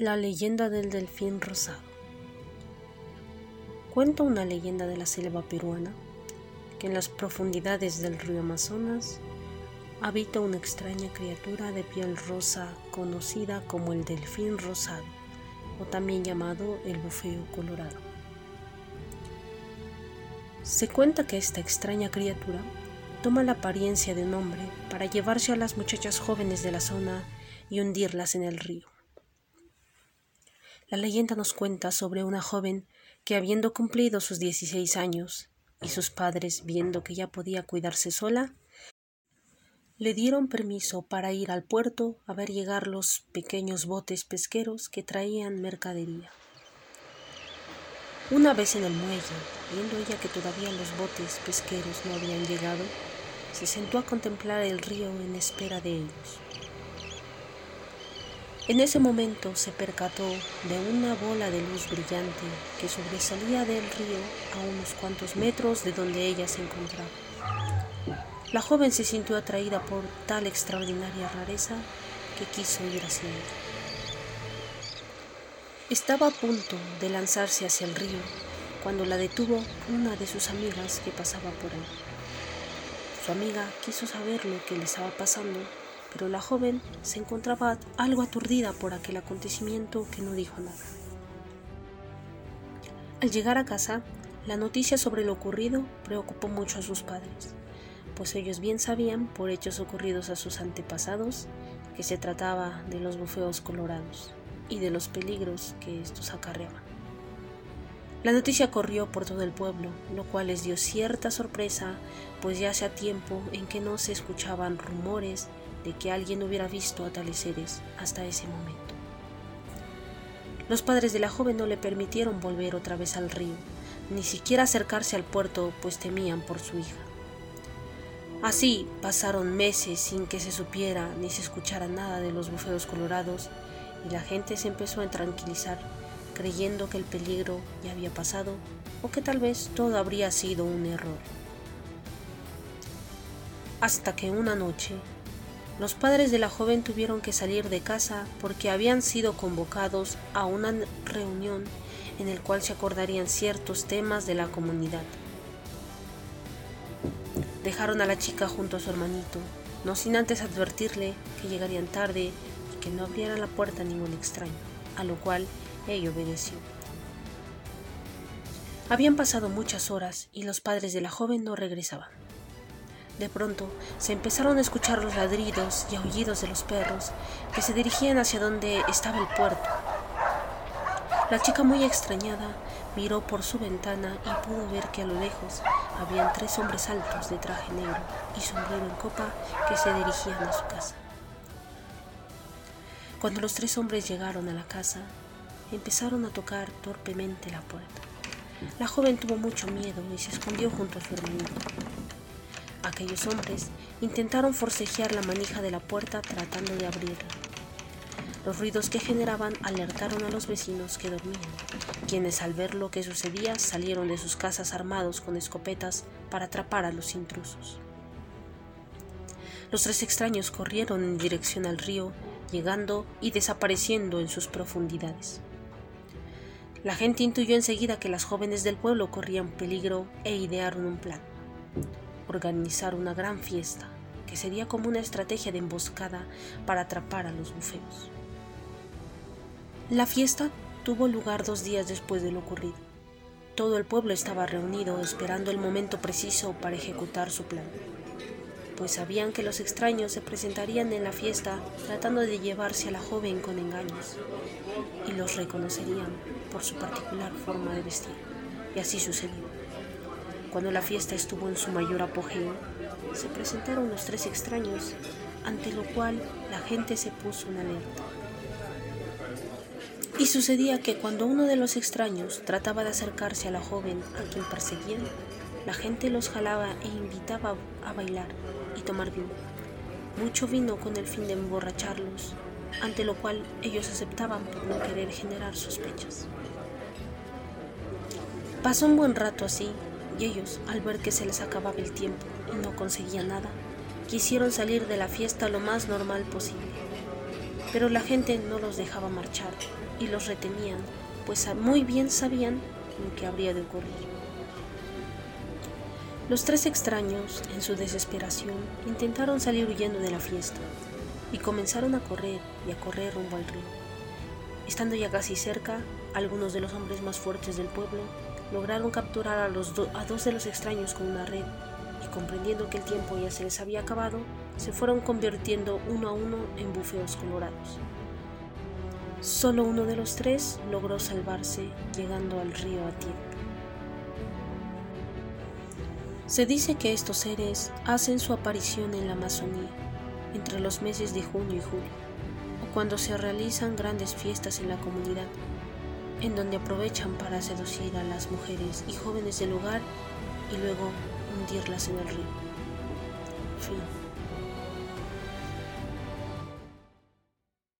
La leyenda del delfín rosado. Cuenta una leyenda de la selva peruana que en las profundidades del río Amazonas habita una extraña criatura de piel rosa conocida como el delfín rosado o también llamado el bufeo colorado. Se cuenta que esta extraña criatura toma la apariencia de un hombre para llevarse a las muchachas jóvenes de la zona y hundirlas en el río. La leyenda nos cuenta sobre una joven que habiendo cumplido sus 16 años y sus padres viendo que ya podía cuidarse sola, le dieron permiso para ir al puerto a ver llegar los pequeños botes pesqueros que traían mercadería. Una vez en el muelle, viendo ella que todavía los botes pesqueros no habían llegado, se sentó a contemplar el río en espera de ellos. En ese momento se percató de una bola de luz brillante que sobresalía del río a unos cuantos metros de donde ella se encontraba. La joven se sintió atraída por tal extraordinaria rareza que quiso ir hacia ella. Estaba a punto de lanzarse hacia el río cuando la detuvo una de sus amigas que pasaba por ahí. Su amiga quiso saber lo que le estaba pasando pero la joven se encontraba algo aturdida por aquel acontecimiento que no dijo nada. Al llegar a casa, la noticia sobre lo ocurrido preocupó mucho a sus padres, pues ellos bien sabían, por hechos ocurridos a sus antepasados, que se trataba de los bufeos colorados y de los peligros que estos acarreaban. La noticia corrió por todo el pueblo, lo cual les dio cierta sorpresa, pues ya hacía tiempo en que no se escuchaban rumores de que alguien hubiera visto a tales seres hasta ese momento. Los padres de la joven no le permitieron volver otra vez al río, ni siquiera acercarse al puerto, pues temían por su hija. Así pasaron meses sin que se supiera ni se escuchara nada de los bufeos colorados y la gente se empezó a tranquilizar, creyendo que el peligro ya había pasado o que tal vez todo habría sido un error. Hasta que una noche los padres de la joven tuvieron que salir de casa porque habían sido convocados a una reunión en el cual se acordarían ciertos temas de la comunidad. Dejaron a la chica junto a su hermanito, no sin antes advertirle que llegarían tarde y que no abriera la puerta a ningún extraño, a lo cual ella obedeció. Habían pasado muchas horas y los padres de la joven no regresaban. De pronto se empezaron a escuchar los ladridos y aullidos de los perros que se dirigían hacia donde estaba el puerto. La chica muy extrañada miró por su ventana y pudo ver que a lo lejos habían tres hombres altos de traje negro y sombrero en copa que se dirigían a su casa. Cuando los tres hombres llegaron a la casa, empezaron a tocar torpemente la puerta. La joven tuvo mucho miedo y se escondió junto a su hermanito. Aquellos hombres intentaron forcejear la manija de la puerta tratando de abrirla. Los ruidos que generaban alertaron a los vecinos que dormían, quienes al ver lo que sucedía salieron de sus casas armados con escopetas para atrapar a los intrusos. Los tres extraños corrieron en dirección al río, llegando y desapareciendo en sus profundidades. La gente intuyó enseguida que las jóvenes del pueblo corrían peligro e idearon un plan organizar una gran fiesta, que sería como una estrategia de emboscada para atrapar a los bufeos. La fiesta tuvo lugar dos días después de lo ocurrido. Todo el pueblo estaba reunido esperando el momento preciso para ejecutar su plan, pues sabían que los extraños se presentarían en la fiesta tratando de llevarse a la joven con engaños, y los reconocerían por su particular forma de vestir. Y así sucedió. Cuando la fiesta estuvo en su mayor apogeo, se presentaron los tres extraños, ante lo cual la gente se puso en alerta. Y sucedía que cuando uno de los extraños trataba de acercarse a la joven a quien perseguían, la gente los jalaba e invitaba a bailar y tomar vino. Mucho vino con el fin de emborracharlos, ante lo cual ellos aceptaban por no querer generar sospechas. Pasó un buen rato así ellos, al ver que se les acababa el tiempo y no conseguían nada, quisieron salir de la fiesta lo más normal posible. pero la gente no los dejaba marchar y los retenían, pues muy bien sabían lo que habría de ocurrir. Los tres extraños, en su desesperación, intentaron salir huyendo de la fiesta y comenzaron a correr y a correr rumbo al río. Estando ya casi cerca, algunos de los hombres más fuertes del pueblo lograron capturar a, los a dos de los extraños con una red y comprendiendo que el tiempo ya se les había acabado, se fueron convirtiendo uno a uno en bufeos colorados. Solo uno de los tres logró salvarse llegando al río a tiempo. Se dice que estos seres hacen su aparición en la Amazonía entre los meses de junio y julio, o cuando se realizan grandes fiestas en la comunidad, en donde aprovechan para seducir a las mujeres y jóvenes del lugar y luego hundirlas en el río. Fin.